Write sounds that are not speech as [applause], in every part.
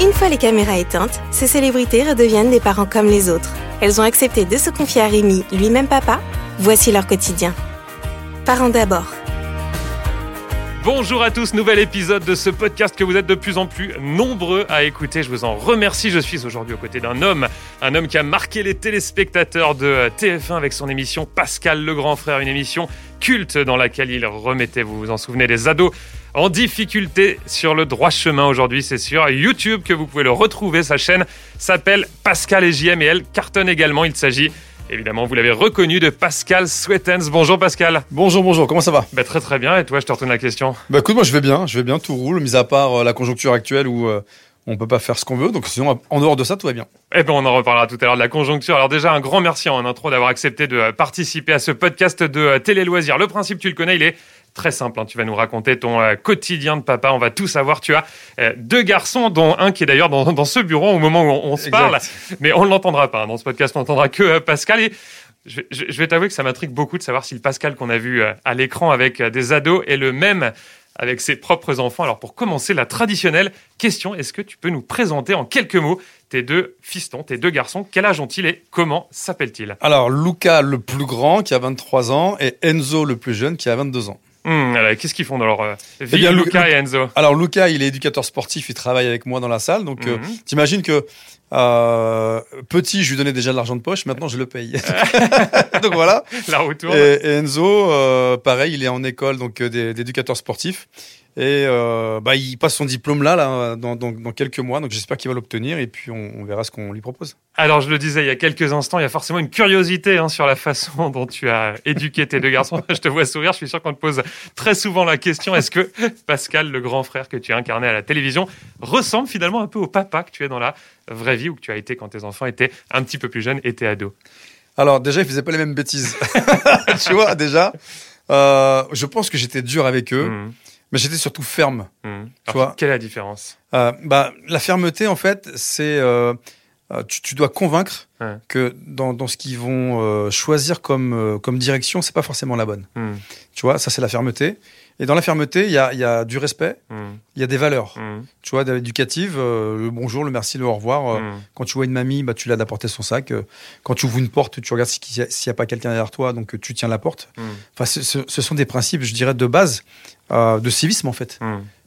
Une fois les caméras éteintes, ces célébrités redeviennent des parents comme les autres. Elles ont accepté de se confier à Rémi, lui-même papa. Voici leur quotidien. Parents d'abord. Bonjour à tous, nouvel épisode de ce podcast que vous êtes de plus en plus nombreux à écouter. Je vous en remercie. Je suis aujourd'hui aux côtés d'un homme, un homme qui a marqué les téléspectateurs de TF1 avec son émission Pascal le grand frère, une émission culte dans laquelle il remettait, vous vous en souvenez, des ados en difficulté sur le droit chemin aujourd'hui. C'est sur YouTube que vous pouvez le retrouver. Sa chaîne s'appelle Pascal et JM et elle cartonne également. Il s'agit Évidemment, vous l'avez reconnu de Pascal Sweetens. Bonjour Pascal. Bonjour, bonjour, comment ça va? Bah, Très très bien, et toi, je te retourne la question. Bah écoute, moi je vais bien, je vais bien, tout roule, mis à part euh, la conjoncture actuelle où euh, on peut pas faire ce qu'on veut, donc sinon, en dehors de ça, tout va bien. Eh ben, on en reparlera tout à l'heure de la conjoncture. Alors déjà, un grand merci en intro d'avoir accepté de euh, participer à ce podcast de Télé Loisirs. Le principe, tu le connais, il est très simple. Hein. Tu vas nous raconter ton euh, quotidien de papa. On va tout savoir. Tu as euh, deux garçons, dont un qui est d'ailleurs dans, ce bureau au moment où on, se parle. Mais on ne l'entendra pas. Hein. Dans ce podcast, on n'entendra que euh, Pascal. Et je, vais t'avouer que ça m'intrigue beaucoup de savoir si le Pascal qu'on a vu à l'écran avec des ados est le même avec ses propres enfants. Alors pour commencer, la traditionnelle question, est-ce que tu peux nous présenter en quelques mots tes deux fistons, tes deux garçons? Quel âge ont-ils et comment s'appellent-ils? Alors Luca le plus grand qui a 23 ans et Enzo le plus jeune qui a 22 ans. Hmm, qu'est-ce qu'ils font dans leur euh, vie, eh Luca et Enzo? Alors Luca, il est éducateur sportif, il travaille avec moi dans la salle. Donc euh, mhm. t'imagines que euh, petit, je lui donnais déjà de l'argent de poche, maintenant je le paye. [laughs] donc voilà. La retour. Et, Enzo, pareil, il est en école donc d'éducateur sportif. Et euh, bah, il passe son diplôme là, là dans, dans, dans quelques mois, donc j'espère qu'il va l'obtenir et puis on, on verra ce qu'on lui propose. Alors je le disais il y a quelques instants, il y a forcément une curiosité hein, sur la façon [laughs] dont tu as éduqué tes deux garçons. [laughs] je te vois sourire, je suis sûr qu'on te pose très souvent la question est-ce que Pascal, le grand frère que tu as incarné à la télévision, ressemble finalement un peu au papa que tu es dans la vraie vie ou que tu as été quand tes enfants étaient un petit peu plus jeunes, étaient ados Alors déjà, ils faisaient pas les mêmes bêtises. [laughs] tu vois déjà, euh, je pense que j'étais dur avec eux. Mmh. Mais j'étais surtout ferme. Mmh. Tu vois quelle est la différence euh, bah, La fermeté, en fait, c'est. Euh, euh tu, tu, dois convaincre que dans, dans ce qu'ils vont euh, choisir comme, comme direction, c'est pas forcément la bonne. Mmh. Tu vois, ça, c'est la fermeté. Et dans la fermeté, il y a, y a, du respect, mmh. il y a des valeurs, tu vois, éducatives, le bonjour, le merci, le au revoir. Quand tu vois une mamie, bah, tu l'as d'apporter son sac. quand tu ouvres une porte, tu regardes s'il n'y a, pas quelqu'un derrière toi, donc tu tiens la porte. Enfin, ce, ce, sont des principes, je dirais, de base euh, de civisme en fait,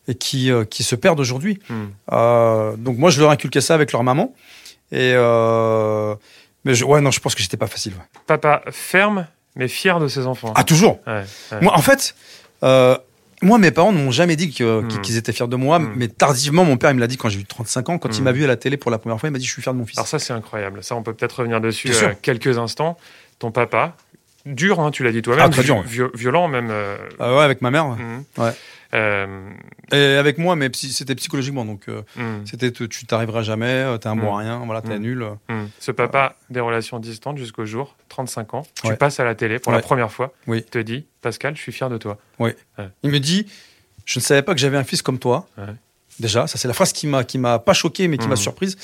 et qui, euh, qui se perdent aujourd'hui. Euh, donc moi, je leur inculquais ça avec leur maman. Et mais je, ouais, non, je pense que j'étais pas facile. Papa ferme, mais fier de ses enfants. Ah toujours. Moi, en fait. Moi, mes parents ne m'ont jamais dit hmm. qu'ils étaient fiers de moi, mais tardivement, mon père, il me l'a dit quand j'ai eu 35 ans, quand il m'a vu à la télé pour la première fois, il m'a dit Je suis fier de mon fils. Alors, ça, c'est incroyable. Ça, on peut peut-être revenir dessus quelques instants. Ton papa, dur, hein, tu l'as dit toi-même. Ah, très dur. violent même. Euh... Ah ouais, avec ma mère. Ouais. Euh... Et avec moi, mais c'était psychologiquement. Donc, euh, mhm. c'était tu t'arriveras jamais, euh, t'es un bon à rien, voilà, t'es nul. Ce papa des relations distantes jusqu'au jour, 35 ans, tu passes à la télé pour la première fois. Oui. Il te dit, Pascal, je suis fier de toi. Oui. Il me dit, je ne savais pas que j'avais un fils comme toi. Déjà, ça c'est la phrase qui m'a qui m'a pas choqué, mais qui m'a surprise.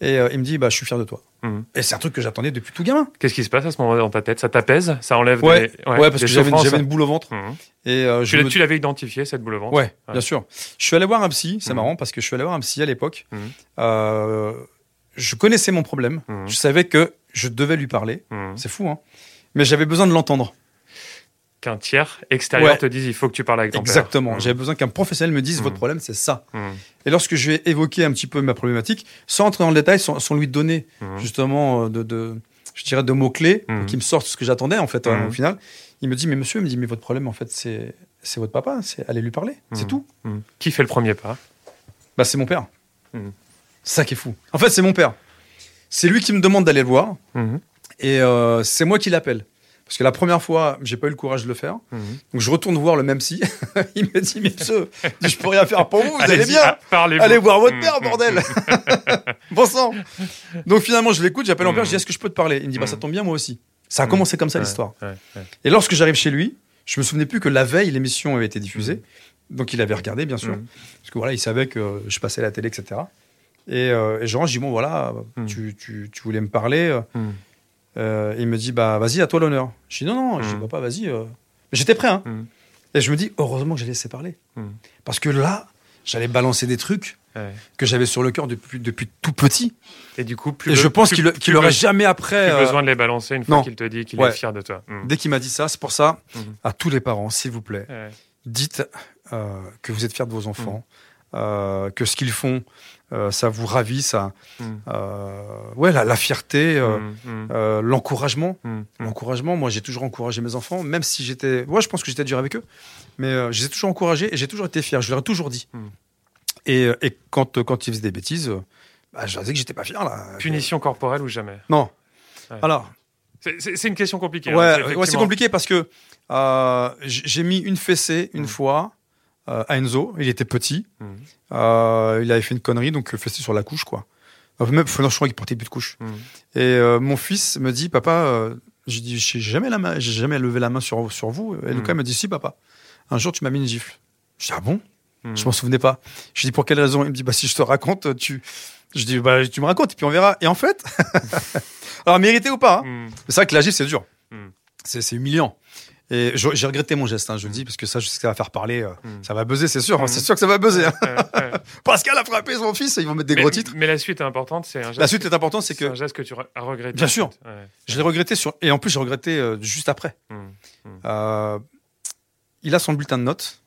Et euh, il me dit, bah, je suis fier de toi. Mhm. Et c'est un truc que j'attendais depuis tout gamin. Qu'est-ce qui se passe à ce moment-là dans ta tête? Ça t'apaise? Ça enlève ouais. Des... ouais, parce que j'avais une, boule au ventre. Mhm. Et euh, tu, l'avais identifié, cette boule au ventre? Ouais, bien sûr. Je suis allé voir un psy, c'est marrant, parce que je suis allé voir un psy à l'époque. Euh, je connaissais mon problème. Je savais que je devais lui parler. C'est fou, hein. Mais j'avais besoin de l'entendre qu'un tiers extérieur te dise il faut que tu parles avec ton Exactement. Mmh. J'avais besoin qu'un professionnel me dise votre mmh. problème, c'est ça. Mmh. Et lorsque je vais évoquer un petit peu ma problématique, sans entrer dans le détail, sans, lui donner justement euh, de, de, je dirais, de mots clés qui me sortent ce que j'attendais en fait au final, il me dit mais monsieur, il me dit mais votre problème en fait c'est c'est votre papa, c'est aller lui parler, c'est tout. Qui fait le premier pas? Bah c'est mon père. C'est ça qui est fou. En fait c'est mon père. C'est lui qui me demande d'aller le voir et euh, c'est moi qui l'appelle. Parce que la première fois, j'ai pas eu le courage de le faire. Mhm. Donc je retourne voir le même si. [laughs] il me dit, mais monsieur, [laughs] je peux rien faire pour vous, vous allez bien. Allez voir votre père, mhm. bordel. [laughs] bon sang. Donc finalement, je l'écoute, j'appelle mon père, je dis, est-ce que je peux te parler? Il me dit, bah ça tombe bien, moi aussi. Ça a commencé comme ça l'histoire. Et lorsque j'arrive chez lui, je me souvenais plus que la veille, l'émission avait été diffusée. Mhm. Donc il avait regardé, bien sûr. Parce que voilà, il savait que je passais à la télé, etc. Et, euh, et je rentre, je dis, bon voilà, tu, tu, tu, voulais me parler. Euh, il me dit bah vas-y à toi l'honneur. Je dis non non, je dis bah, pas vas-y. Euh. J'étais prêt hein. Mm. Et je me dis heureusement que j'ai laissé parler mm. parce que là j'allais balancer des trucs que j'avais sur le cœur depuis, depuis tout petit. Et du coup, plus et je pense qu'il qu'il aurait jamais après. Plus besoin de les balancer une fois qu'il te dit qu'il est fier de toi. Dès qu'il m'a dit ça, c'est pour ça, à tous les parents, s'il vous plaît, dites euh, que vous êtes fiers de vos enfants, euh, que ce qu'ils font, euh, ça vous ravit, ça, ouais, la, fierté, l'encouragement, l'encouragement. Moi, j'ai toujours encouragé mes enfants, même si j'étais, ouais, je pense que j'étais dur avec eux, mais je les ai toujours encouragés et j'ai toujours été fier. Je leur ai toujours dit. Et, et, quand quand ils faisaient des bêtises, bah, je leur disais que j'étais pas fier là. Punition corporelle ou jamais? Non. Alors. C'est une question compliquée. Hein, ouais, c'est compliqué parce que euh, j'ai mis une fessée une mmh. fois euh, à Enzo. Il était petit. Mmh. Euh, il avait fait une connerie, donc fessée sur la couche, quoi. Même, je crois qu'il portait plus de couche. Mmh. Et mon fils me dit, papa, j'ai dit, j'ai jamais la main, j'ai jamais levé la main sur sur vous. Et Lucas me dit, si, papa. Un jour, tu m'as mis une gifle. Je dis, ah bon? Je m'en souvenais pas. Je dis, pour quelle raison Il me dit, bah si je te raconte, tu. Je dis, bah tu me racontes et puis on verra. Et en fait, [laughs] alors mérité ou pas, hein. c'est vrai que la gifle c'est dur. C'est humiliant. Et j'ai regretté mon geste, hein, je le dis, parce que ça, je sais que ça va faire parler. Euh, hmm. Ça va buzzer, c'est sûr. Hein, c'est hmm. sûr que ça va buzzer. Hein. [laughs] Pascal a frappé son fils, ils vont mettre des gros titres. Mais la suite est importante, c'est un geste. La suite est importante, c'est que. un geste que tu as regretté. Bien sûr. Je l'ai regretté sur. Et en plus, j'ai regretté euh, juste après. Hmm. Euh, il a son bulletin de notes.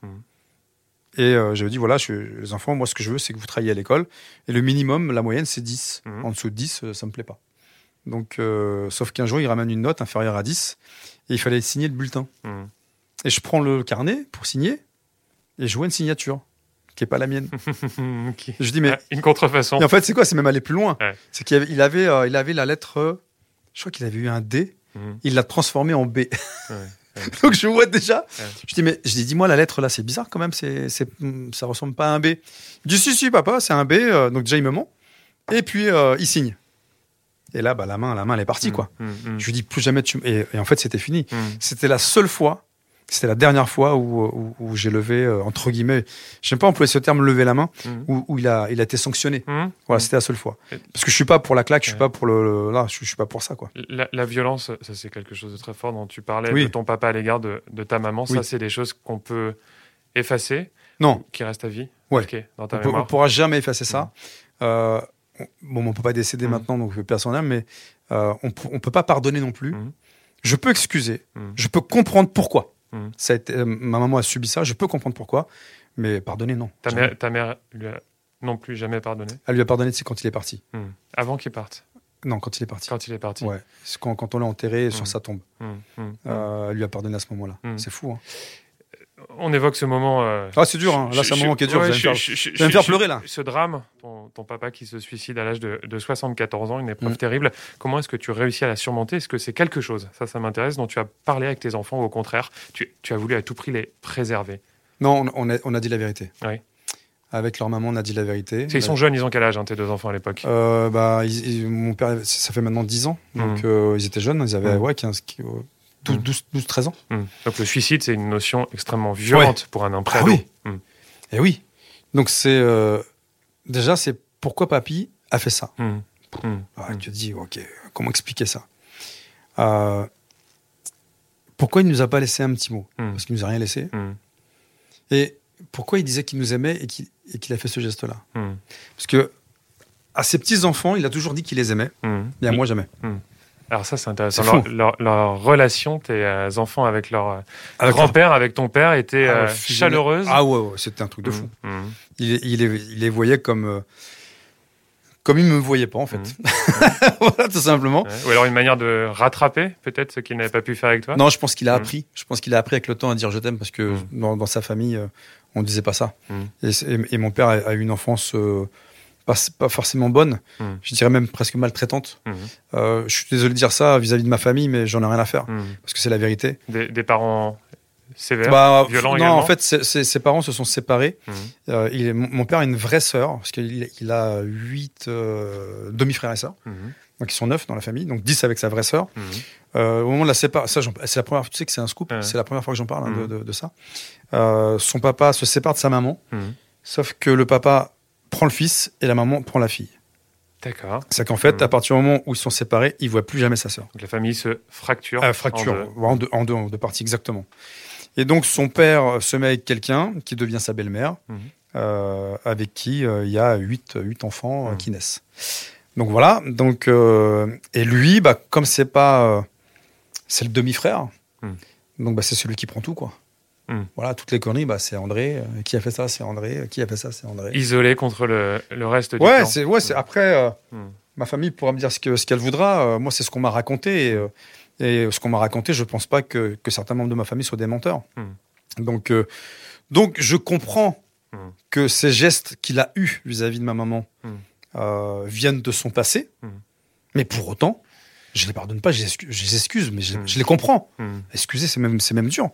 Et ai dit voilà, je, les enfants, moi, ce que je veux, c'est que vous travaillez à l'école. Et le minimum, la moyenne, c'est 10. En dessous de 10, ça me plaît pas. Donc, sauf qu'un jour, il ramène une note inférieure à 10 et il fallait signer le bulletin. Hmm. Et je prends le carnet pour signer et je vois une signature qui est pas la mienne. [laughs] Je dis mais ah, une contrefaçon. Et en fait, c'est quoi? C'est même aller plus loin. C'est qu'il avait, il avait, euh, il avait la lettre. je crois qu'il avait eu un D. Hmm. Il l'a transformé en B. [laughs] Donc je vois déjà. Je dis mais je dis dis-moi la lettre là, c'est bizarre quand même. C'est, c'est, ça ressemble pas à un B. Il dit si si papa, c'est un B. Euh, donc déjà il me ment. Et puis euh, il signe. Et là, bah, la main, la main, elle est partie, mmh, quoi. Mmh, mmh. Je lui dis plus jamais tu. Et, et en fait, c'était fini. C'était la seule fois, c'était la dernière fois où, où, j'ai levé, euh, entre guillemets, j'aime pas employer ce terme, lever la main, où, où, il, a, il a été sanctionné. Voilà, c'était la seule fois. Parce que je suis pas pour la claque, je suis pas pour le. là, je, suis pas pour ça, quoi. La, violence, ça, c'est quelque chose de très fort dont tu parlais de ton papa à l'égard de, de, ta maman. Ça, c'est des choses qu'on peut effacer. Non. Qui restent à vie. Ouais. dans ta on, pourra jamais effacer ça. Euh, bon, mon papa est décédé mmh. maintenant, donc personne mais euh, on, ne peut pas pardonner non plus. Mmh. Je peux excuser, mmh. je peux comprendre pourquoi. Ça a été, euh, ma maman a subi ça, je peux comprendre pourquoi, mais pardonner, non. Ta mère, ta mère lui a non plus jamais pardonné? Elle lui a pardonné, c'est quand il est parti. Avant qu'il parte? Non, quand il est parti. Quand il est parti. Ouais. Quand, quand on l'a enterré sur sa tombe. Euh, elle lui a pardonné à ce moment-là. C'est fou. Hein on évoque ce moment. Euh, ah, c'est dur, hein. là, c'est un moment qui est dur. je, vais me faire, pleurer, là. Ce drame, ton, papa qui se suicide à l'âge de, 74 ans, une épreuve mm. terrible. Comment est-ce que tu réussis à la surmonter? Est-ce que c'est quelque chose, ça, ça m'intéresse, dont tu as parlé avec tes enfants ou au contraire, tu, as voulu à tout prix les préserver Non, on a, on a dit la vérité. Oui. Avec leur maman, on a dit la vérité. Ils sont jeunes, ils ont quel âge, hein, tes deux enfants à l'époque? Euh, bah, Mon père, ça fait maintenant 10 ans, donc mm. euh, ils étaient jeunes, ils avaient mm. ouais, 15, 12, 13 ans. Hmm. Donc le suicide, c'est une notion extrêmement violente pour un imprévu. Ah oui. Et hmm. eh oui. Donc c'est euh, déjà c'est pourquoi papy a fait ça. Ah, tu te dis ok comment expliquer ça? Euh, pourquoi il nous a pas laissé un petit mot? Parce qu'il nous a rien laissé. Et pourquoi il disait qu'il nous aimait et qu'il a fait ce geste-là? Parce que à ses petits enfants, il a toujours dit qu'il les aimait, et à moi jamais. Alors ça, c'est intéressant. Leur, relation, tes euh, enfants avec leur euh, grand-père, avec ton père, était ah euh, chaleureuse. Ah ouais, c'était un truc de mmh, fou. Mmh. Il, il, les, voyait comme comme il me voyait pas en fait. Mmh. [laughs] voilà, tout simplement. Ou alors une manière de rattraper peut-être ce qu'il n'avait pas pu faire avec toi. Non, je pense qu'il a appris. Je pense qu'il a appris avec le temps à dire je t'aime parce que dans, sa famille, on disait pas ça. Et, mon père a, eu une enfance pas, forcément bonne, mmh. je dirais même presque maltraitante. Mmh. Euh, je suis désolé de dire ça vis-à-vis de ma famille, mais j'en ai rien à faire, mmh. parce que c'est la vérité. Des, parents sévères, bah, violents Non, en fait, ses parents se sont séparés. Euh, il mon père a une vraie sœur, parce qu'il il a huit euh, demi-frères et sœurs. Donc ils sont neuf dans la famille, donc dix avec sa vraie sœur. au moment de la séparation, c'est la première, tu sais que c'est un scoop, c'est la première fois que j'en parle hein, de, de, ça. son papa se sépare de sa maman, sauf que le papa prend le fils et la maman prend la fille. D'accord. C'est qu'en fait, à partir du moment où ils sont séparés, il voit plus jamais sa sœur. Donc la famille se fracture. Euh, fracture, en deux. En, deux, parties, exactement. Et donc son père se met avec quelqu'un qui devient sa belle-mère. Mhm. avec qui il y a huit, huit enfants qui naissent. Donc voilà. Donc et lui, bah, comme c'est pas, c'est le demi-frère. Donc bah, c'est celui qui prend tout quoi. Hmm. Voilà, toutes les conneries, bah, c'est André. Euh, qui a fait ça C'est André. Qui a fait ça C'est André. Isolé contre le, le reste du ouais, c'est ouais, c'est après. Euh, hmm. Ma famille pourra me dire ce qu'elle ce qu'elle voudra. Euh, moi, c'est ce qu'on m'a raconté. Et, ce qu'on m'a raconté, je pense pas que, que, certains membres de ma famille soient des menteurs. Hmm. Donc, donc, je comprends que ces gestes qu'il a eus vis-à-vis de ma maman viennent de son passé. Mais pour autant, je les pardonne pas, je les excuse, mais je, les comprends. Excusez, c'est même, même dur.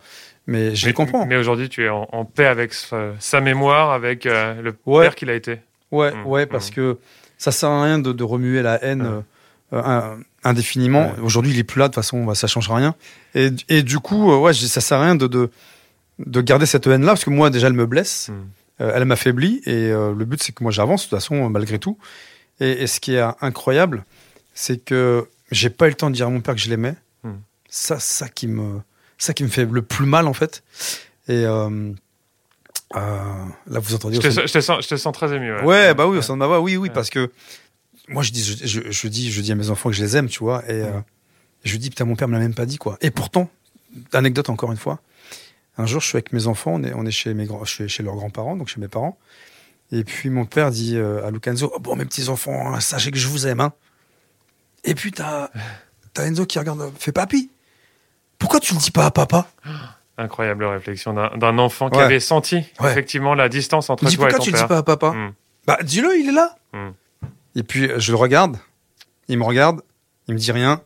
Mais je les comprends. Mais aujourd'hui, tu es en, paix avec sa, mémoire, avec euh, le père qu'il a été. Ouais, mmh. ouais, parce que ça sert à rien de, remuer la haine euh, indéfiniment. Aujourd'hui, il est plus là, de toute façon, ça change rien. Et, et du coup, euh, ouais, ça sert à rien de, de, de garder cette haine-là, parce que moi, déjà, elle me blesse, elle m'affaiblit, et le but, c'est que moi, j'avance, de toute façon, malgré tout. Et, et, ce qui est incroyable, c'est que j'ai pas eu le temps de dire à mon père que je l'aimais. Ça, ça qui me ça qui me fait le plus mal en fait. Et euh, euh, là, vous entendez. Je te, je, te sens, je te, sens, très ému. Ouais, bah oui, au sein de ma voix, oui, oui, parce que moi, je dis, je, je, dis, je dis à mes enfants que je les aime, tu vois, et euh, je dis, putain, mon père me l'a même pas dit, quoi. Et pourtant, anecdote encore une fois, un jour, je suis avec mes enfants, on est, on est chez mes grands, je suis chez leurs grands-parents, donc chez mes parents, et puis mon père dit à Lucanzo, oh, bon, mes petits enfants, hein, sachez que je vous aime, hein. Et puis t'as, Enzo qui regarde, fait papy. Pourquoi tu le dis pas à papa? Incroyable réflexion d'un enfant qui avait senti effectivement la distance entre toi et ton Pourquoi tu le dis pas à papa? Hmm. Bah dis-le, il est là. Hmm. Et puis je le regarde, il me regarde, il me dit rien.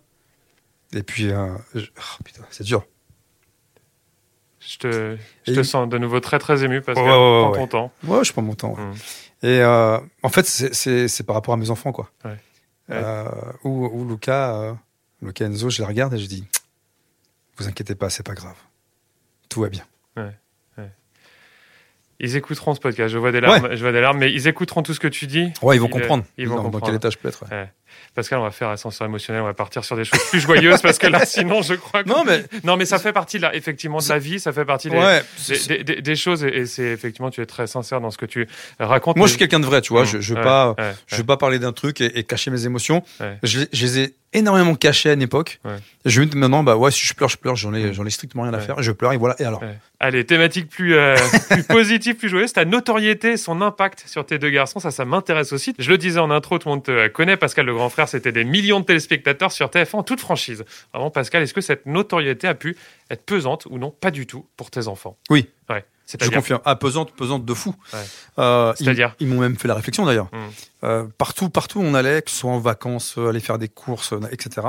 Et puis, euh, oh, putain, c'est dur. Je te, je te sens de nouveau très très ému parce que prends ton temps. Ouais, je prends mon temps. Hmm. Et euh, en fait, c'est par rapport à mes enfants, quoi. Euh, ou, ou Luca, euh, Luca Enzo, je les regarde et je dis, vous inquiétez pas, c'est pas grave. Tout va bien. Ils écouteront ce podcast. Je vois des larmes, je vois des larmes, mais ils écouteront tout ce que tu dis. Ouais, ils vont comprendre. Ils vont dans, comprendre. Dans quel état je peux être. Pascal, on va faire ascenseur émotionnel, on va partir sur des choses plus joyeuses parce que là, sinon, je crois que. Non, mais. Non, mais ça fait partie, là, effectivement, de la vie, ça fait partie des, des, des, choses et, c'est effectivement, tu es très sincère dans ce que tu racontes. Moi, je suis quelqu'un de vrai, tu vois. Je, je veux pas, je veux pas parler d'un truc et, cacher mes émotions. Je, je les ai énormément caché à une époque. Je me dis maintenant, bah ouais, si je pleure, je pleure, j'en ai, j'en ai strictement rien à faire. Je pleure et voilà. Et alors? Allez, thématique plus, euh, [laughs] plus positive, plus joyeuse, ta notoriété, son impact sur tes deux garçons, ça, ça m'intéresse aussi. Je le disais en intro, tout le monde te connaît. Pascal, le grand frère, c'était des millions de téléspectateurs sur TF1, toute franchise. Vraiment, Pascal, est-ce que cette notoriété a pu être pesante ou non? Pas du tout pour tes enfants. Oui. Ouais. Je confirme. Ah, pesante, pesante de fou. Euh, C'est-à-dire Ils, m'ont même fait la réflexion d'ailleurs. Mmh. Euh, partout, partout où on allait, que ce soit en vacances, euh, aller faire des courses, etc.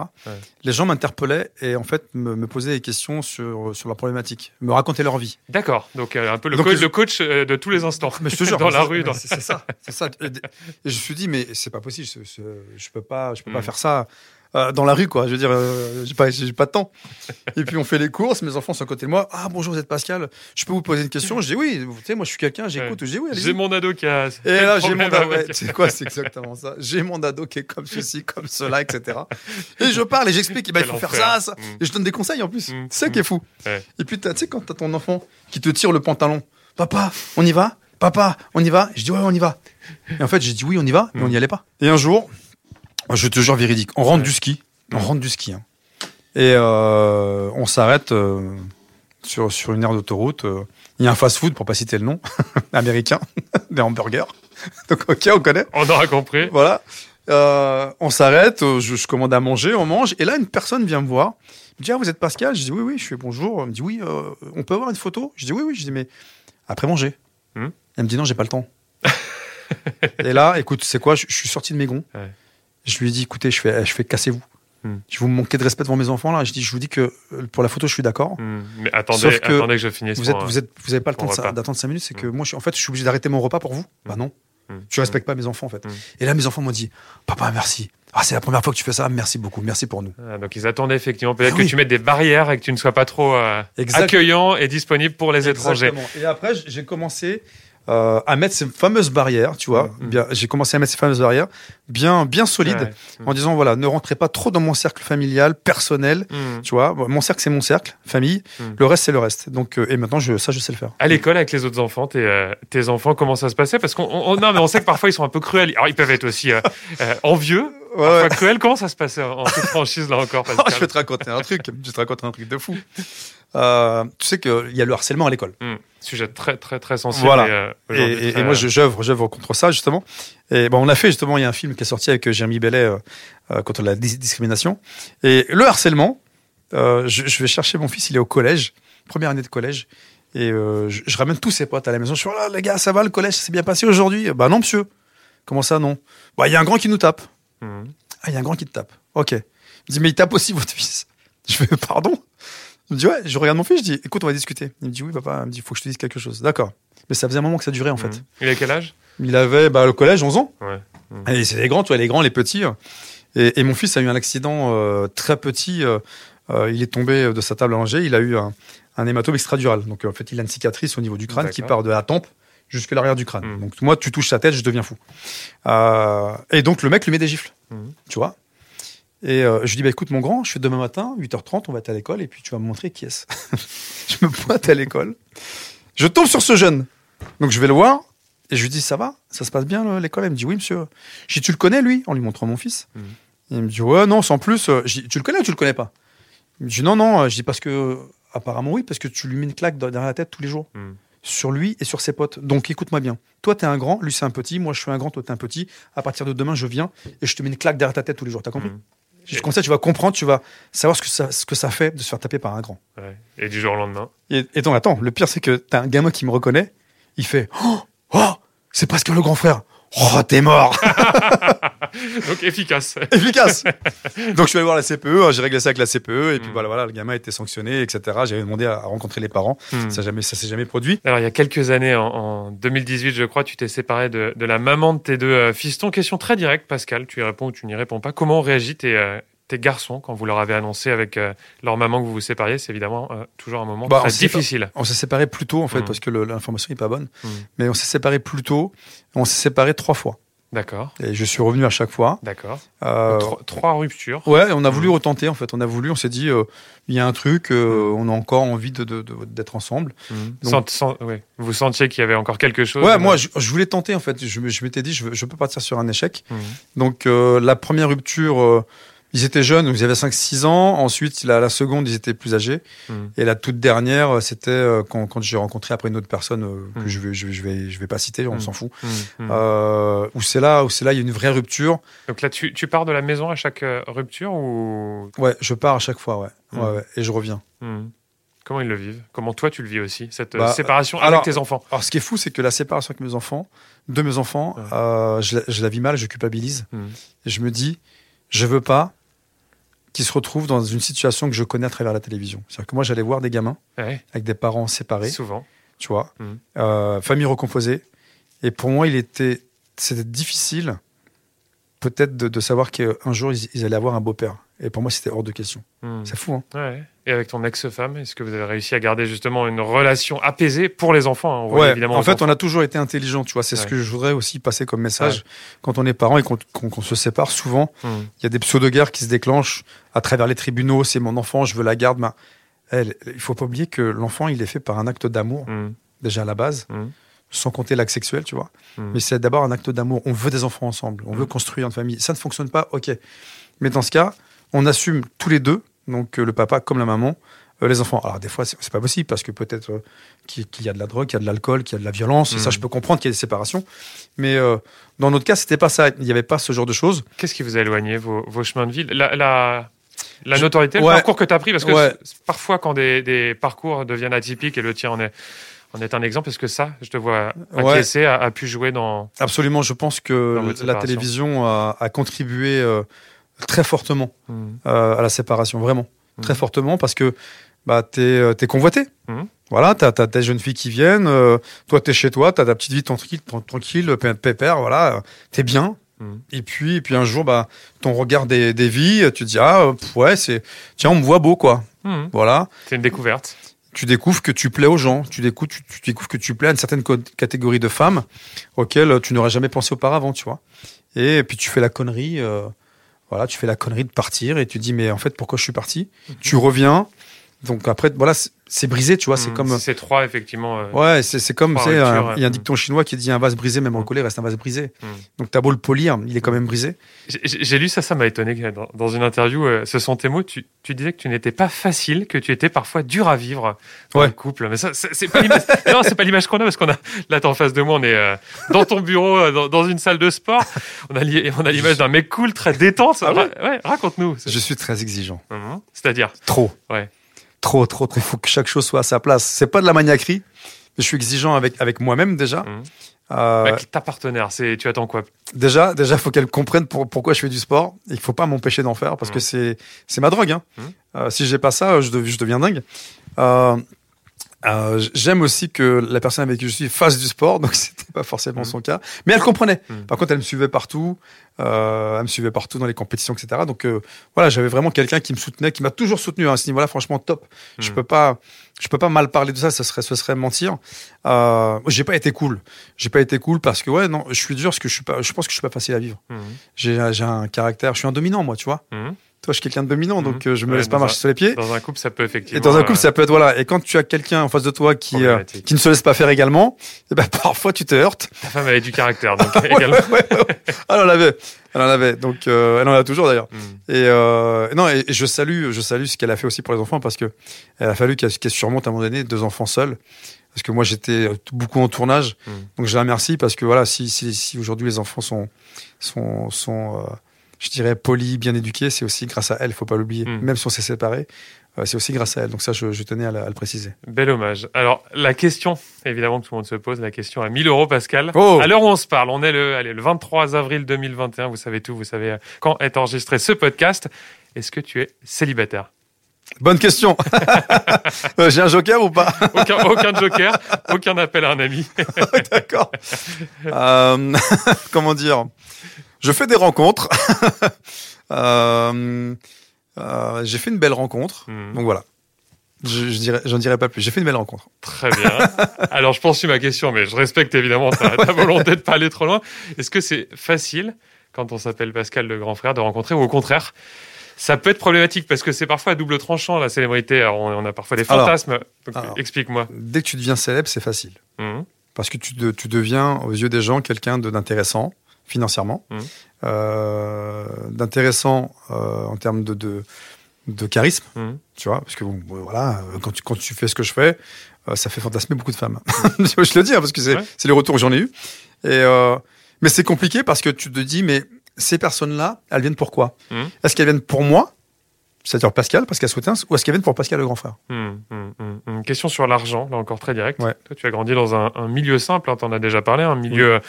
Les gens m'interpellaient et en fait me, posaient des questions sur sur leur problématique, me racontaient leur vie. D'accord. Donc un peu le coach, le coach de tous les instants. Mais je te jure, [laughs] dans la rue. C'est ça, ça. Et je me suis dit mais c'est pas possible. Je, je, peux pas, je peux pas mmh. faire ça. Euh, dans la rue, quoi. Je veux dire, euh, j'ai pas, j'ai pas de temps. Et puis on fait les courses, mes enfants sont à côté de moi. Ah bonjour, vous êtes Pascal. Je peux vous poser une question? Je dis oui. Tu sais, moi je suis quelqu'un, j'écoute. Je dis oui. J'ai mon ado qui a. Et là, j'ai mon ado. c'est quoi C'est exactement ça? J'ai mon ado qui est comme ceci, comme cela, etc. Et je parle et j'explique. Ben, il faut faire ça, ça. Mm. Et je donne des conseils en plus. Mm. C'est ça qui est fou. Et puis tu sais quand t'as ton enfant qui te tire le pantalon, papa, on y va? Papa, on y va? Je dis ouais, on y va. Et en fait, j'ai dit oui, on y va, mais on n'y allait pas. Et un jour, je te jure véridique. On rentre du ski. On rentre du ski. Hein. Et euh, on s'arrête euh, sur, sur une aire d'autoroute. Euh. Il y a un fast-food, pour pas citer le nom, [laughs] américain, [laughs] des hamburgers. [laughs] Donc, ok, on connaît. On aura compris. Voilà. on s'arrête, je, commande à manger, on mange. Et là, une personne vient me voir. Il me dit, ah, vous êtes Pascal? Je dis, oui, oui. Je fais bonjour. Il me dit, oui, on peut avoir une photo? Je dis, oui, oui. Je dis, mais après manger. Hmm? Elle me dit, non, j'ai pas le temps. et là, écoute, c'est quoi? Je, suis sorti de mes gonds. Je lui ai dit, écoutez, je fais, je fais cassez-vous. Hmm. Je vous manquez de respect devant mes enfants là. Je dis, je vous dis que pour la photo, je suis d'accord. Hmm. Mais attendez, que attendez que je finisse. Vous êtes, vous êtes, vous avez pas le temps d'attendre 5 minutes. C'est que hmm. moi, je, en fait, je suis obligé d'arrêter mon repas pour vous. Bah non. Tu respectes pas mes enfants en fait. Et là, mes enfants m'ont dit, papa, merci. Ah, c'est la première fois que tu fais ça. Merci beaucoup. Merci pour nous. Ah, donc ils attendaient effectivement peut-être que tu mettes des barrières et que tu ne sois pas trop euh, accueillant et disponible pour les étrangers. Et après, j'ai commencé euh, à mettre ces fameuses barrières, tu vois. Mm. Bien, j'ai commencé à mettre ces fameuses barrières bien, bien solides, Ouais. Mm. en disant voilà, ne rentrez pas trop dans mon cercle familial, personnel, Mm. tu vois. Mon cercle c'est mon cercle, famille. Mm. Le reste c'est le reste. Donc euh, et maintenant je, ça je sais le faire. À l'école, avec les autres enfants, tes, euh, tes enfants, comment ça se passait? Parce qu'on on- non, mais on sait que parfois ils sont un peu cruels. Alors ils peuvent être aussi envieux, Ouais, parfois cruels. Comment ça se passait en, toute franchise là encore [laughs] Pascal? Je vais te raconter un truc. Je vais te raconter un truc de fou. Tu sais qu'il y a le harcèlement à l'école. Sujet très très très sensible. Voilà. Et, euh, Et, aujourd'hui et- très- et moi, j'œuvre, j'œuvre contre ça justement. Et bon, on a fait justement, il y a un film qui est sorti avec Jérémy Bellet euh, euh, contre la dis- discrimination. Et le harcèlement, euh, je, je vais chercher mon fils, il est au collège, première année de collège, et euh, je, je ramène tous ses potes à la maison. Je suis là, les gars, ça va, le collège, ça s'est bien passé aujourd'hui? Bah non, monsieur. Comment ça, non? Bah il y a un grand qui nous tape. Mm. Ah, il y a un grand qui te tape. Ok. Il me dit, mais il tape aussi votre fils. Je fais, pardon? Il me dit, ouais, je regarde mon fils, je dis, écoute, on va discuter. Il me dit, oui, papa, il me dit, faut que je te dise quelque chose. D'accord. Mais ça faisait un moment que ça durait, en fait. Mm. Il a quel âge? Il avait, bah, le collège, 11 ans. Ouais. Et c'est les grands, tu vois, les grands, les petits. Et, et mon fils a eu un accident euh, très petit. euh, euh, il est tombé de sa table à langer. Il a eu un, un hématome extradural. Donc, en fait, il a une cicatrice au niveau du crâne qui part de la tempe jusque l'arrière du crâne. Mm. Donc, moi, tu touches sa tête, je deviens fou. Et donc, le mec lui met des gifles. Tu vois? Et euh, je lui dis, bah, écoute, mon grand, je fais demain matin, 8h30, on va être à l'école et puis tu vas me montrer qui est-ce. [laughs] je me pointe à l'école. Je tombe sur ce jeune. Donc, je vais le voir. Et je lui dis, ça va? Ça se passe bien le- l'école? Elle me dit, oui, monsieur. Je dis, tu le connais, lui? En lui montrant mon fils. Mhm. Il me dit, ouais, non, sans plus. euh, Je dis, tu le connais ou tu le connais pas? Il me dit, non, non. Je dis, parce que, apparemment, oui, parce que tu lui mets une claque derrière la tête tous les jours. Mhm. Sur lui et sur ses potes. Donc, écoute-moi bien. Toi, t'es un grand, lui, c'est un petit. Moi, je suis un grand, toi, t'es un petit. À partir de demain, je viens et je te mets une claque derrière ta tête tous les jours. T'as compris? Mm. Je Comme ça, tu vas comprendre, tu vas savoir ce que, ça, ce que ça fait de se faire taper par un grand. Ouais. Et du jour au lendemain. Et, et donc, attends, le pire, c'est que t'as un gamin qui me reconnaît. Il fait Oh, oh c'est presque le grand frère. Oh, t'es mort [laughs] [laughs] Donc efficace. efficace. Donc je suis allé voir la CPE, hein, j'ai réglé ça avec la CPE et puis Mm. voilà, voilà, le gamin a été sanctionné, etc. J'avais demandé à, à rencontrer les parents, Mm. ça jamais, ça s'est jamais produit. Alors, il y a quelques années, en, en 2018, je crois, tu t'es séparé de, de la maman de tes deux euh, fistons. Question très directe, Pascal. Tu y réponds ou tu n'y réponds pas. Comment ont réagi tes, euh, tes garçons quand vous leur avez annoncé avec euh, leur maman que vous vous sépariez? C'est évidemment euh, toujours un moment Bah, très difficile. On s'est séparés plus tôt en fait Mm. parce que l'information est pas bonne, Mm. mais on s'est séparés plus tôt. On s'est séparés trois fois D'accord, et je suis revenu à chaque fois. d'accord. Euh, Tro- Trois ruptures. Ouais, on a voulu Mm. retenter en fait. On a voulu, on s'est dit, euh, il y a un truc, euh, on a encore envie de- de- de- d'être ensemble. Mm. Donc- ouais. Vous sentiez qu'il y avait encore quelque chose Ouais, moi je, je voulais tenter en fait. Je, je m'étais dit, je, peux partir sur un échec. Donc la première rupture, ils étaient jeunes, donc ils avaient 5-6 ans. Ensuite, la, la seconde, ils étaient plus âgés. Mm. Et la toute dernière, euh, c'était euh, quand, quand j'ai rencontré après une autre personne euh, que Mm. je vais, je, vais- je vais, je vais pas citer, on Mm. s'en fout. Euh, où c'est là, où c'est là, il y a une vraie rupture. Donc là, tu, tu pars de la maison à chaque rupture ou? Ouais, je pars à chaque fois, ouais, ouais, ouais, et je reviens. Mm. Comment ils le vivent? Comment toi tu le vis aussi cette Bah, séparation alors- avec tes enfants? Alors, ce qui est fou, c'est que la séparation avec mes enfants, de mes enfants, Ouais. euh, je, la, je la vis mal, je culpabilise. Je me dis, je veux pas qu'ils se retrouvent dans une situation que je connais à travers la télévision. C'est-à-dire que moi, j'allais voir des gamins Ouais, avec des parents séparés, souvent. tu vois, Mm. euh, famille recomposée. Et pour moi, il était, c'était difficile, peut-être, de, de savoir qu'un jour, ils, ils allaient avoir un beau-père. Et pour moi, c'était hors de question. Mm. C'est fou, hein Ouais. Et avec ton ex-femme, est-ce que vous avez réussi à garder justement une relation apaisée pour les enfants hein On voit Ouais, évidemment en fait, enfants. on a toujours été intelligent, tu vois. C'est ce que je voudrais aussi passer comme message. Quand on est parent et qu'on se sépare, souvent, Mm. il y a des pseudo-guerres qui se déclenchent à travers les tribunaux. C'est mon enfant, je veux la garde. Mais elle, il faut pas oublier que l'enfant, il est fait par un acte d'amour, Mm. déjà à la base, Mm. sans compter l'acte sexuel, tu vois. Mais c'est d'abord un acte d'amour. On veut des enfants ensemble. On veut construire une famille. Ça ne fonctionne pas, ok. Mais dans ce cas, on assume tous les deux, donc euh, le papa comme la maman, euh, les enfants. Alors des fois, c'est pas possible parce que peut-être euh, qu'il y a de la drogue, qu'il y a de l'alcool, qu'il y a de la violence. Ça, je peux comprendre qu'il y a des séparations. Mais euh, dans notre cas, c'était pas ça. Il n'y avait pas ce genre de choses. Qu'est-ce qui vous a éloigné vos, vos chemins de vie? La, la, la Je- notoriété, le Ouais. parcours que tu as pris Parce que Ouais. parfois, quand des, des parcours deviennent atypiques, et le tien en est, en est un exemple, est-ce que ça, je te vois Ouais. acquiescer, a, a pu jouer dans. Absolument. Je pense que la télévision a, a contribué euh, très fortement Mm. euh, à la séparation, vraiment. Très Mhm. fortement parce que bah, tu es, convoité. Mhm. Voilà, tu as, des jeunes filles qui viennent, euh, toi tu es chez toi, tu as ta petite vie tranquille, tran- tranquille pé- pépère, voilà, tu es bien. Et puis, et puis un jour, bah, ton regard des, des vies, tu te dis, ah, euh, ouais, c'est, tiens, on me voit beau, quoi. Voilà. C'est une découverte. tu découvres que tu plais aux gens, tu découvres, tu, tu découvres que tu plais à une certaine catégorie de femmes auxquelles tu n'aurais jamais pensé auparavant, tu vois. Et puis tu fais la connerie, euh, voilà, tu fais la connerie de partir et tu dis mais en fait pourquoi je suis parti? Tu reviens, donc après voilà c'est brisé, tu vois. C'est mmh, comme. C'est trois, effectivement. Euh, ouais, c'est comme, tu sais, il y a un dicton chinois qui dit un vase brisé, même en mmh. colère, reste un vase brisé. Mmh. Donc t'as beau le polir, il est quand même brisé. J'ai lu ça, ça m'a étonné. Dans, une interview, euh, ce sont tes mots, tu, tu disais que tu n'étais pas facile, que tu étais parfois dur à vivre dans le couple. Mais ça, c'est pas l'image. [laughs] non, c'est pas l'image qu'on a parce qu'on a, là, t'es en face de moi, on est euh, dans ton bureau, dans, une salle de sport. On a, on a l'image d'un mec cool, très détente. Ah ouais, raconte-nous. Je suis très exigeant. C'est-à-dire? Trop. Ouais trop, trop, trop. Il faut que chaque chose soit à sa place. C'est pas de la maniaquerie, mais je suis exigeant avec, avec moi-même déjà. Mmh. Euh, avec ta partenaire, c'est, tu attends quoi? Déjà, déjà, faut qu'elle comprenne pourquoi je fais du sport. Il faut pas m'empêcher d'en faire parce que mmh. c'est, c'est ma drogue. Hein. Mmh. Euh, si j'ai pas ça, je, je deviens dingue. Euh, euh, j'aime aussi que la personne avec qui je suis fasse du sport, donc [laughs] c'était pas forcément son cas. Mais elle comprenait. Par contre, elle me suivait partout. Euh, elle me suivait partout dans les compétitions, etc. Donc euh, voilà, j'avais vraiment quelqu'un qui me soutenait, qui m'a toujours soutenu hein, à ce niveau-là. Franchement, top. Je hmm. peux pas, je peux pas mal parler de ça. Ce serait, ce serait mentir. Euh, j'ai pas été cool. J'ai pas été cool parce que ouais, non, je suis dur parce que je suis pas. Je pense que je suis pas facile à vivre. J'ai, un caractère. Je suis un dominant, moi, tu vois. Hmm. Toi, je suis quelqu'un de dominant, donc euh, je me laisse pas marcher sur les pieds. Dans un couple, ça peut effectivement. Et dans un couple, ça peut être voilà. Et quand tu as quelqu'un en face de toi qui qui ne se laisse pas faire également, eh ben, [laughs] parfois tu te heurtes. Ta femme avait du caractère, [laughs] donc également. ouais, Alors, elle avait. Elle en avait, donc euh, elle en a toujours d'ailleurs. Mm. Et euh, non, et, je salue, je salue ce qu'elle a fait aussi pour les enfants parce que elle a fallu qu'elle surmonte à un moment donné deux enfants seuls. Parce que moi j'étais beaucoup en tournage, mm. donc je la remercie parce que voilà, si, si, si aujourd'hui les enfants sont sont sont euh, je dirais polis, bien éduqués, c'est aussi grâce à elle, faut pas l'oublier. Mm. Même si on s'est séparés, euh, c'est aussi grâce à elle. Donc ça, je, tenais à, le préciser. Bel hommage. Alors, la question, évidemment, que tout le monde se pose, la question à 1000 euros, Pascal. Oh. À l'heure où on se parle, on est le, allez, le 23 avril 2021. Vous savez tout, vous savez euh, quand est enregistré ce podcast. Est-ce que tu es célibataire? Bonne question. [laughs] [laughs] Euh, j'ai un joker ou pas? Aucun, aucun joker, aucun appel à un ami. [laughs] D'accord. comment dire? Je fais des rencontres. [laughs] euh, euh, j'ai fait une belle rencontre. Hmm. Donc voilà. Je, je dirais, j'en dirais pas plus. J'ai fait une belle rencontre. Très bien. [laughs] Alors, je poursuis ma question, mais je respecte évidemment ta, [laughs] volonté de pas aller trop loin. Est-ce que c'est facile, quand on s'appelle Pascal le grand frère, de rencontrer ou au contraire, ça peut être problématique parce que c'est parfois à double tranchant, la célébrité. on, a parfois des fantasmes. Explique-moi. Dès que tu deviens célèbre, c'est facile. Hmm. Parce que tu, tu, deviens, aux yeux des gens, quelqu'un d'intéressant financièrement, mmh. euh, d'intéressant euh, en termes de, de, de charisme, mmh. tu vois, parce que bon, voilà, quand tu, quand tu fais ce que je fais, euh, ça fait fantasmer beaucoup de femmes. [laughs] Mmh. je le dis, hein, parce que c'est ouais. les retours que j'en ai eu. Et, mais c'est compliqué parce que tu te dis, mais ces personnes-là, elles viennent pour quoi? Est-ce qu'elles viennent pour moi? C'est-à-dire Pascal, Pascal Soutins, ou est-ce vient pour Pascal le grand frère? Hmm, hmm, hmm, Une question sur l'argent, là encore très direct. Toi, tu as grandi dans un, milieu simple, hein, tu en as déjà parlé, un milieu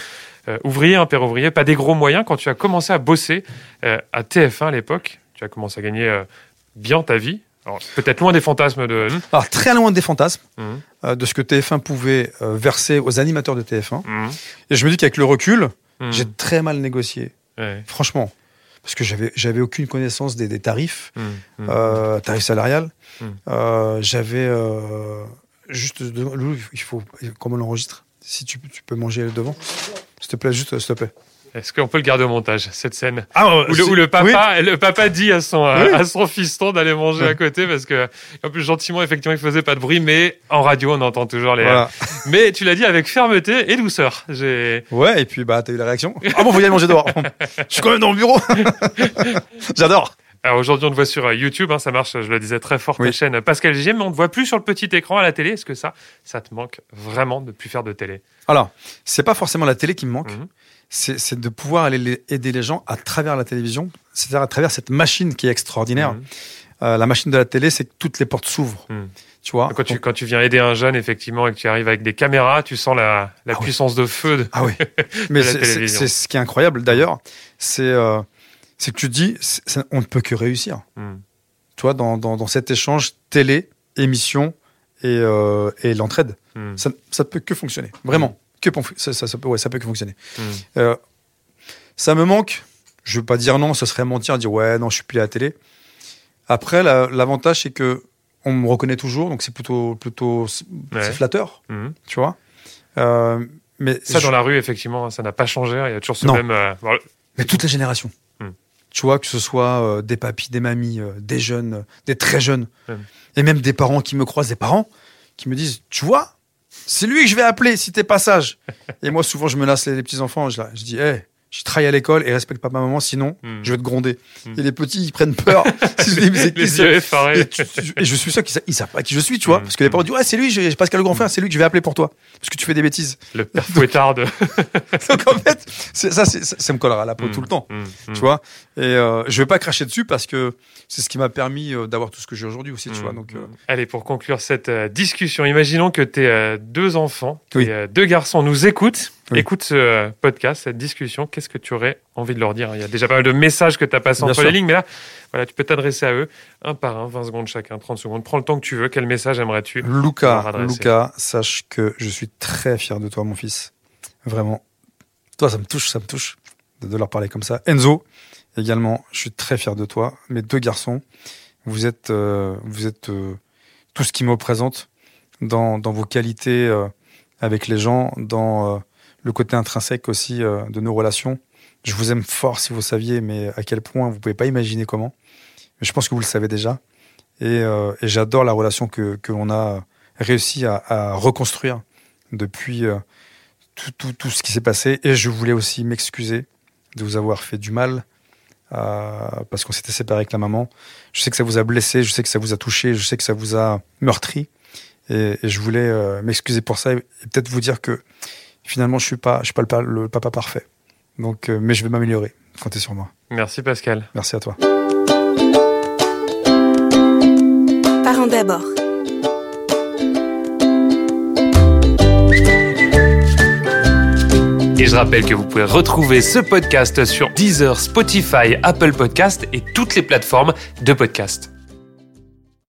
euh, ouvrier, un père ouvrier, pas des gros moyens. Quand tu as commencé à bosser euh, à TF1 à l'époque, tu as commencé à gagner euh, bien ta vie. Peut-être loin des fantasmes de. Alors, très loin des fantasmes, de ce que TF1 pouvait verser aux animateurs de TF1. Et je me dis qu'avec le recul, j'ai très mal négocié. Franchement parce que j'avais j'avais aucune connaissance des, des tarifs, mmh, mmh. Euh, tarifs salariales. Mmh. Euh, j'avais euh, juste il faut comment on l'enregistre. Si tu, tu peux manger devant, s'il te plaît, juste s'il te plaît. Est-ce qu'on peut le garder au montage, cette scène ah, où, le, papa, [laughs] le papa dit à son, à son fiston d'aller manger à côté parce que, en plus, gentiment, effectivement, il faisait pas de bruit, mais en radio, on entend toujours les. [laughs] Mais tu l'as dit avec fermeté et douceur. J'ai. Ouais, et puis, bah, t'as eu la réaction. [laughs] Ah bon, faut y aller manger dehors. Je suis quand même dans le bureau. J'adore. Alors aujourd'hui, on te voit sur euh, YouTube, hein, ça marche, je le disais très fort, oui. chaîne Pascal GM, mais on ne te voit plus sur le petit écran à la télé. Est-ce que ça, ça te manque vraiment de ne plus faire de télé? Alors, c'est pas forcément la télé qui me manque. Mhm c'est de pouvoir aller aider les gens à travers la télévision, c'est-à-dire à travers cette machine qui est extraordinaire. Mmh. Euh, la machine de la télé, c'est que toutes les portes s'ouvrent. Mmh. Tu vois quand, tu, quand tu viens aider un jeune, effectivement, et que tu arrives avec des caméras, tu sens la, la ah puissance de feu de, ah oui. [laughs] Mais c'est ce qui est incroyable d'ailleurs, c'est euh, que tu te dis, on ne peut que réussir. Mmh. Tu vois, dans, dans, dans, cet échange télé, émission et, euh, et l'entraide, ça ne peut que fonctionner. Vraiment que ça, ça, peut, ouais, ça peut que fonctionner. Hmm. Euh, ça me manque. Je veux pas dire non, ce serait mentir, dire ouais, non, je suis plus à la télé. Après, l'avantage, c'est que on me reconnaît toujours, donc c'est plutôt, plutôt Ouais. flatteur, Mhm. tu vois. Euh, mais Ça, je- dans la rue, effectivement, ça n'a pas changé. Il y a toujours ce Non. même. euh, mais toutes les générations. Hmm. Tu vois, que ce soit euh, des papis, des mamies, des jeunes, des très jeunes, Hmm. et même des parents qui me croisent, des parents qui me disent, tu vois, c'est lui que je vais appeler si t'es pas sage. et moi, souvent, je me lasse les, petits enfants, je, je dis, hé, je travaille à l'école et respecte papa, maman, sinon, Hmm. je vais te gronder. Hmm. Et les petits, ils prennent peur. [laughs] les yeux effarés. et, tu- tu- et je suis sûr qu'ils sa- ils savent pas qui je suis, tu vois. Mm. Parce que les parents disent, ouais, c'est lui, j'ai Pascal le grand frère, c'est lui que je vais appeler pour toi. Parce que tu fais des bêtises. Le père fouettard de. [laughs] Donc en fait, ça, ça, ça me collera à la peau tout le temps. Tu vois. Et euh, je vais pas cracher dessus parce que c'est ce qui m'a permis euh, d'avoir tout ce que j'ai aujourd'hui aussi, tu vois. Donc, euh. Allez, pour conclure cette discussion, imaginons que tes deux enfants, Oui. deux garçons nous écoutent, Oui. écoutent ce euh, podcast, cette discussion. Qu'est-ce que tu aurais envie de leur dire? Il y a déjà pas mal de messages que tu as passés Bien entre sûr. les lignes, mais là, voilà, tu peux t'adresser à eux un par un, 20 secondes chacun, 30 secondes. Prends le temps que tu veux. Quel message aimerais-tu Luca. Luca, sache que je suis très fier de toi, mon fils. Vraiment. Toi, ça me touche, ça me touche de, de leur parler comme ça. Enzo, également, je suis très fier de toi. Mes deux garçons, vous êtes, euh, vous êtes euh, tout ce qui me représente dans, dans vos qualités euh, avec les gens, dans euh, le côté intrinsèque aussi euh, de nos relations. Je vous aime fort si vous saviez, mais à quel point vous pouvez pas imaginer comment. Mais je pense que vous le savez déjà. Et, euh, et j'adore la relation que, que l'on a réussi à, à reconstruire depuis euh, tout, tout, tout ce qui s'est passé. Et je voulais aussi m'excuser de vous avoir fait du mal euh, parce qu'on s'était séparés avec la maman. Je sais que ça vous a blessé, je sais que ça vous a touché, je sais que ça vous a meurtri. Et, et je voulais euh, m'excuser pour ça et peut-être vous dire que finalement je suis pas, je suis pas le, pa- le papa parfait. Donc, euh, mais je vais m'améliorer. Comptez sur moi. Merci Pascal. Merci à toi. Parents d'abord. Et je rappelle que vous pouvez retrouver ce podcast sur Deezer, Spotify, Apple Podcast et toutes les plateformes de podcast.